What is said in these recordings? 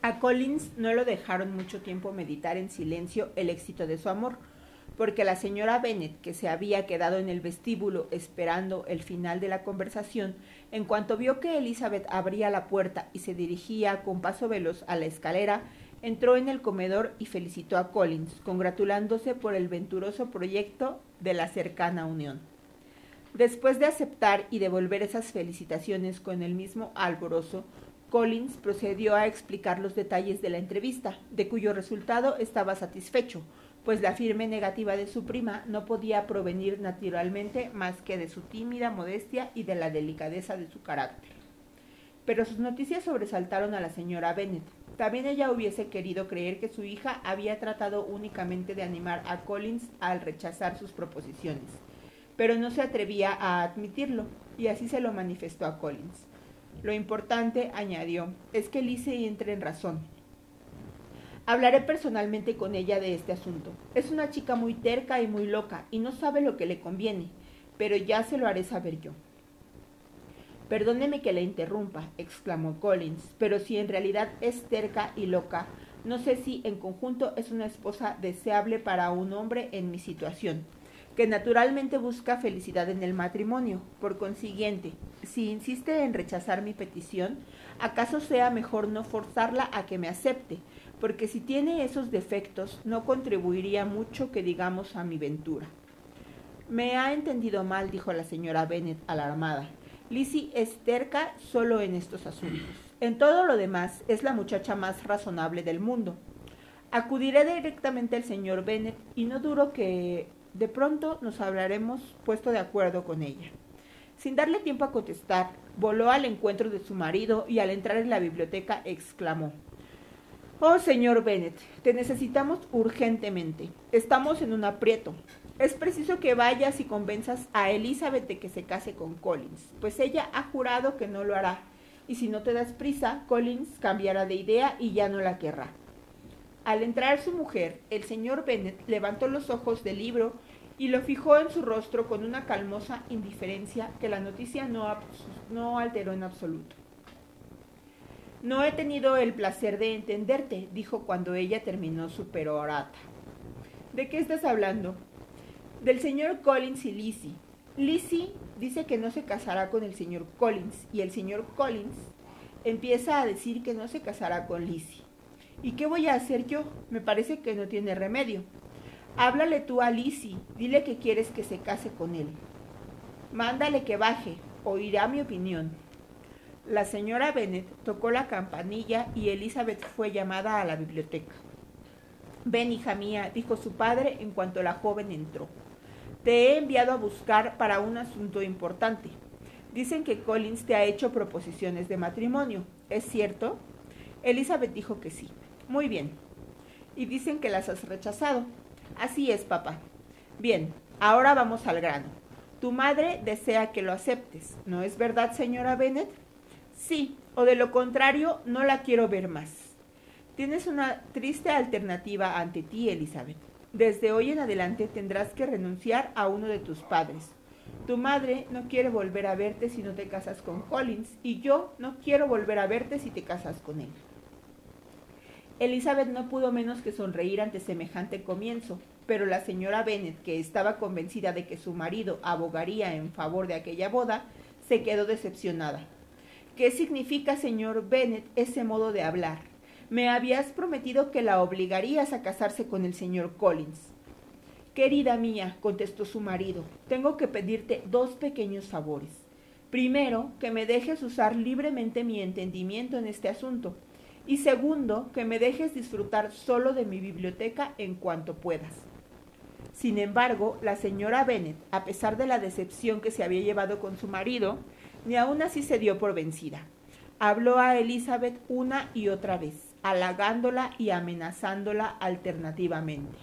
A Collins no lo dejaron mucho tiempo meditar en silencio el éxito de su amor, porque la señora Bennet, que se había quedado en el vestíbulo esperando el final de la conversación, en cuanto vio que Elizabeth abría la puerta y se dirigía con paso veloz a la escalera, entró en el comedor y felicitó a Collins, congratulándose por el venturoso proyecto de la cercana unión. Después de aceptar y devolver esas felicitaciones con el mismo alborozo, Collins procedió a explicar los detalles de la entrevista, de cuyo resultado estaba satisfecho, pues la firme negativa de su prima no podía provenir naturalmente más que de su tímida modestia y de la delicadeza de su carácter. Pero sus noticias sobresaltaron a la señora Bennet. También ella hubiese querido creer que su hija había tratado únicamente de animar a Collins al rechazar sus proposiciones, pero no se atrevía a admitirlo, y así se lo manifestó a Collins. Lo importante, añadió, es que Lizzie entre en razón, Hablaré personalmente con ella de este asunto. Es una chica muy terca y muy loca y no sabe lo que le conviene, pero ya se lo haré saber yo. Perdóneme que le interrumpa, exclamó Collins, pero si en realidad es terca y loca, no sé si en conjunto es una esposa deseable para un hombre en mi situación, que naturalmente busca felicidad en el matrimonio. Por consiguiente, si insiste en rechazar mi petición, ¿acaso sea mejor no forzarla a que me acepte? porque si tiene esos defectos no contribuiría mucho que digamos a mi ventura. Me ha entendido mal, dijo la señora Bennet alarmada. Lizzie es terca solo en estos asuntos. En todo lo demás es la muchacha más razonable del mundo. Acudiré directamente al señor Bennet y no duro que de pronto nos hablaremos puesto de acuerdo con ella. Sin darle tiempo a contestar, voló al encuentro de su marido y al entrar en la biblioteca exclamó Oh, señor Bennet, te necesitamos urgentemente. Estamos en un aprieto. Es preciso que vayas y convenzas a Elizabeth de que se case con Collins, pues ella ha jurado que no lo hará. Y si no te das prisa, Collins cambiará de idea y ya no la querrá. Al entrar su mujer, el señor Bennet levantó los ojos del libro y lo fijó en su rostro con una calmosa indiferencia que la noticia no, no alteró en absoluto. No he tenido el placer de entenderte, dijo cuando ella terminó su perorata. ¿De qué estás hablando? Del señor Collins y Lizzie. Lizzie dice que no se casará con el señor Collins y el señor Collins empieza a decir que no se casará con Lizzie. ¿Y qué voy a hacer yo? Me parece que no tiene remedio. Háblale tú a Lizzie, dile que quieres que se case con él. Mándale que baje, oirá mi opinión. La señora Bennet tocó la campanilla y Elizabeth fue llamada a la biblioteca. Ven, hija mía, dijo su padre en cuanto la joven entró. Te he enviado a buscar para un asunto importante. Dicen que Collins te ha hecho proposiciones de matrimonio. ¿Es cierto? Elizabeth dijo que sí. Muy bien. Y dicen que las has rechazado. Así es, papá. Bien, ahora vamos al grano. Tu madre desea que lo aceptes. ¿No es verdad, señora Bennet? Sí, o de lo contrario, no la quiero ver más. Tienes una triste alternativa ante ti, Elizabeth. Desde hoy en adelante tendrás que renunciar a uno de tus padres. Tu madre no quiere volver a verte si no te casas con Collins y yo no quiero volver a verte si te casas con él. Elizabeth no pudo menos que sonreír ante semejante comienzo, pero la señora Bennet, que estaba convencida de que su marido abogaría en favor de aquella boda, se quedó decepcionada. ¿Qué significa, señor Bennet, ese modo de hablar? Me habías prometido que la obligarías a casarse con el señor Collins. Querida mía, contestó su marido, tengo que pedirte dos pequeños favores. Primero, que me dejes usar libremente mi entendimiento en este asunto. Y segundo, que me dejes disfrutar solo de mi biblioteca en cuanto puedas. Sin embargo, la señora Bennet, a pesar de la decepción que se había llevado con su marido, ni aún así se dio por vencida. Habló a Elizabeth una y otra vez, halagándola y amenazándola alternativamente.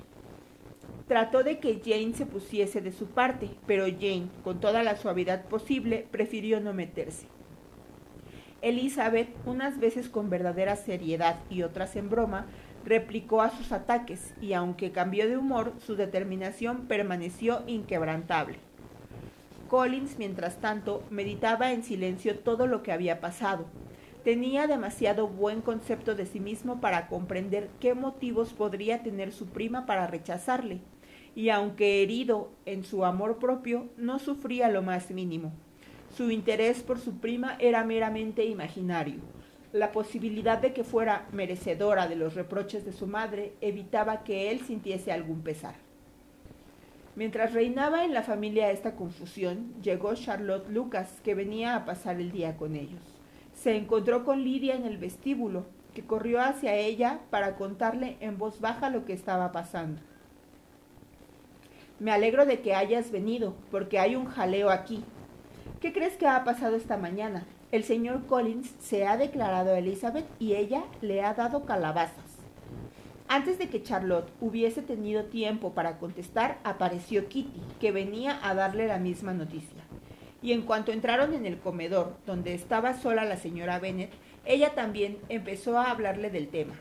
Trató de que Jane se pusiese de su parte, pero Jane, con toda la suavidad posible, prefirió no meterse. Elizabeth, unas veces con verdadera seriedad y otras en broma, replicó a sus ataques y aunque cambió de humor, su determinación permaneció inquebrantable. Collins, mientras tanto, meditaba en silencio todo lo que había pasado. Tenía demasiado buen concepto de sí mismo para comprender qué motivos podría tener su prima para rechazarle, y aunque herido en su amor propio, no sufría lo más mínimo. Su interés por su prima era meramente imaginario. La posibilidad de que fuera merecedora de los reproches de su madre evitaba que él sintiese algún pesar. Mientras reinaba en la familia esta confusión, llegó Charlotte Lucas, que venía a pasar el día con ellos se encontró con Lidia en el vestíbulo, que corrió hacia ella para contarle en voz baja lo que estaba pasando. Me alegro de que hayas venido, porque hay un jaleo aquí. ¿Qué crees que ha pasado esta mañana? El señor Collins se ha declarado a Elizabeth y ella le ha dado calabazas. Antes de que Charlotte hubiese tenido tiempo para contestar, apareció Kitty, que venía a darle la misma noticia y en cuanto entraron en el comedor, donde estaba sola la señora Bennet, ella también empezó a hablarle del tema.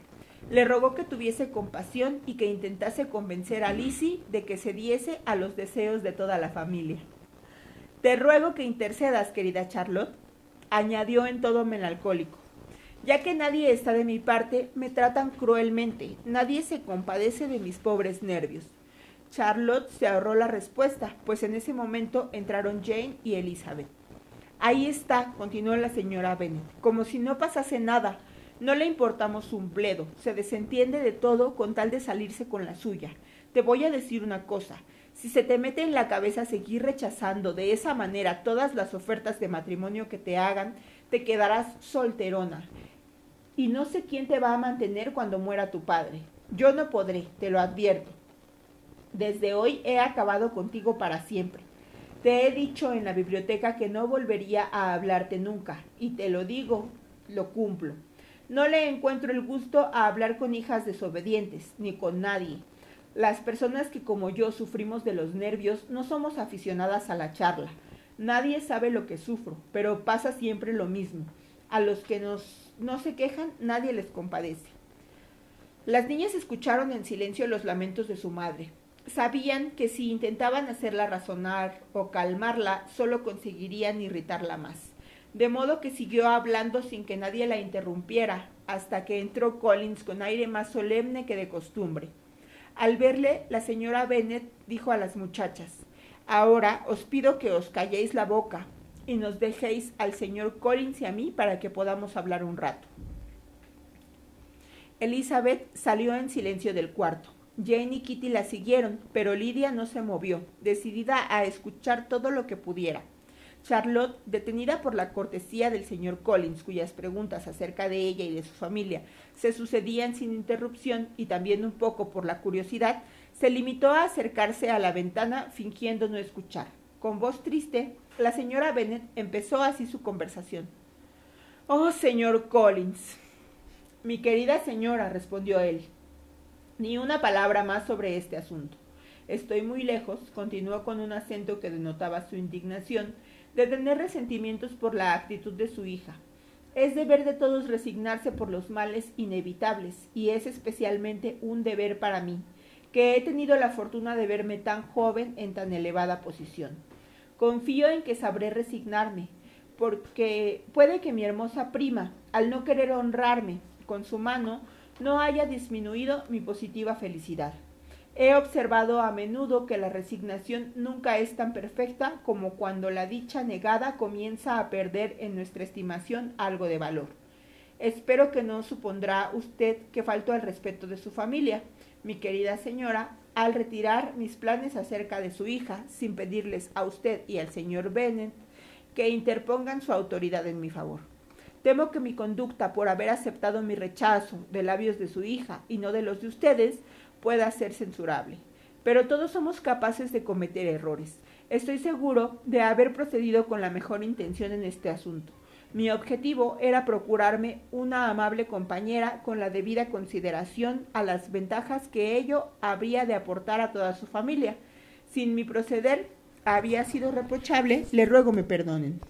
Le rogó que tuviese compasión y que intentase convencer a Lizzie de que se diese a los deseos de toda la familia. Te ruego que intercedas, querida Charlotte, añadió en todo melancólico. Ya que nadie está de mi parte, me tratan cruelmente, nadie se compadece de mis pobres nervios. Charlotte se ahorró la respuesta, pues en ese momento entraron Jane y Elizabeth. Ahí está, continuó la señora Bennet, como si no pasase nada. No le importamos un bledo, se desentiende de todo con tal de salirse con la suya. Te voy a decir una cosa, si se te mete en la cabeza seguir rechazando de esa manera todas las ofertas de matrimonio que te hagan, te quedarás solterona. Y no sé quién te va a mantener cuando muera tu padre. Yo no podré, te lo advierto. Desde hoy he acabado contigo para siempre. Te he dicho en la biblioteca que no volvería a hablarte nunca, y te lo digo, lo cumplo. No le encuentro el gusto a hablar con hijas desobedientes, ni con nadie. Las personas que como yo sufrimos de los nervios no somos aficionadas a la charla. Nadie sabe lo que sufro, pero pasa siempre lo mismo. A los que nos, no se quejan, nadie les compadece. Las niñas escucharon en silencio los lamentos de su madre. Sabían que si intentaban hacerla razonar o calmarla, solo conseguirían irritarla más. De modo que siguió hablando sin que nadie la interrumpiera, hasta que entró Collins con aire más solemne que de costumbre. Al verle, la señora Bennet dijo a las muchachas Ahora os pido que os calléis la boca y nos dejéis al señor Collins y a mí para que podamos hablar un rato. Elizabeth salió en silencio del cuarto. Jane y Kitty la siguieron, pero Lidia no se movió, decidida a escuchar todo lo que pudiera. Charlotte, detenida por la cortesía del señor Collins, cuyas preguntas acerca de ella y de su familia se sucedían sin interrupción, y también un poco por la curiosidad, se limitó a acercarse a la ventana fingiendo no escuchar. Con voz triste, la señora Bennet empezó así su conversación. Oh, señor Collins. Mi querida señora, respondió él, ni una palabra más sobre este asunto. Estoy muy lejos, continuó con un acento que denotaba su indignación, de tener resentimientos por la actitud de su hija. Es deber de todos resignarse por los males inevitables, y es especialmente un deber para mí, que he tenido la fortuna de verme tan joven en tan elevada posición. Confío en que sabré resignarme, porque puede que mi hermosa prima, al no querer honrarme con su mano, no haya disminuido mi positiva felicidad. He observado a menudo que la resignación nunca es tan perfecta como cuando la dicha negada comienza a perder en nuestra estimación algo de valor. Espero que no supondrá usted que faltó al respeto de su familia, mi querida señora, al retirar mis planes acerca de su hija, sin pedirles a usted y al señor Bennet que interpongan su autoridad en mi favor. Temo que mi conducta por haber aceptado mi rechazo de labios de su hija y no de los de ustedes pueda ser censurable. Pero todos somos capaces de cometer errores. Estoy seguro de haber procedido con la mejor intención en este asunto. Mi objetivo era procurarme una amable compañera con la debida consideración a las ventajas que ello habría de aportar a toda su familia. Sin mi proceder había sido reprochable, le ruego me perdonen.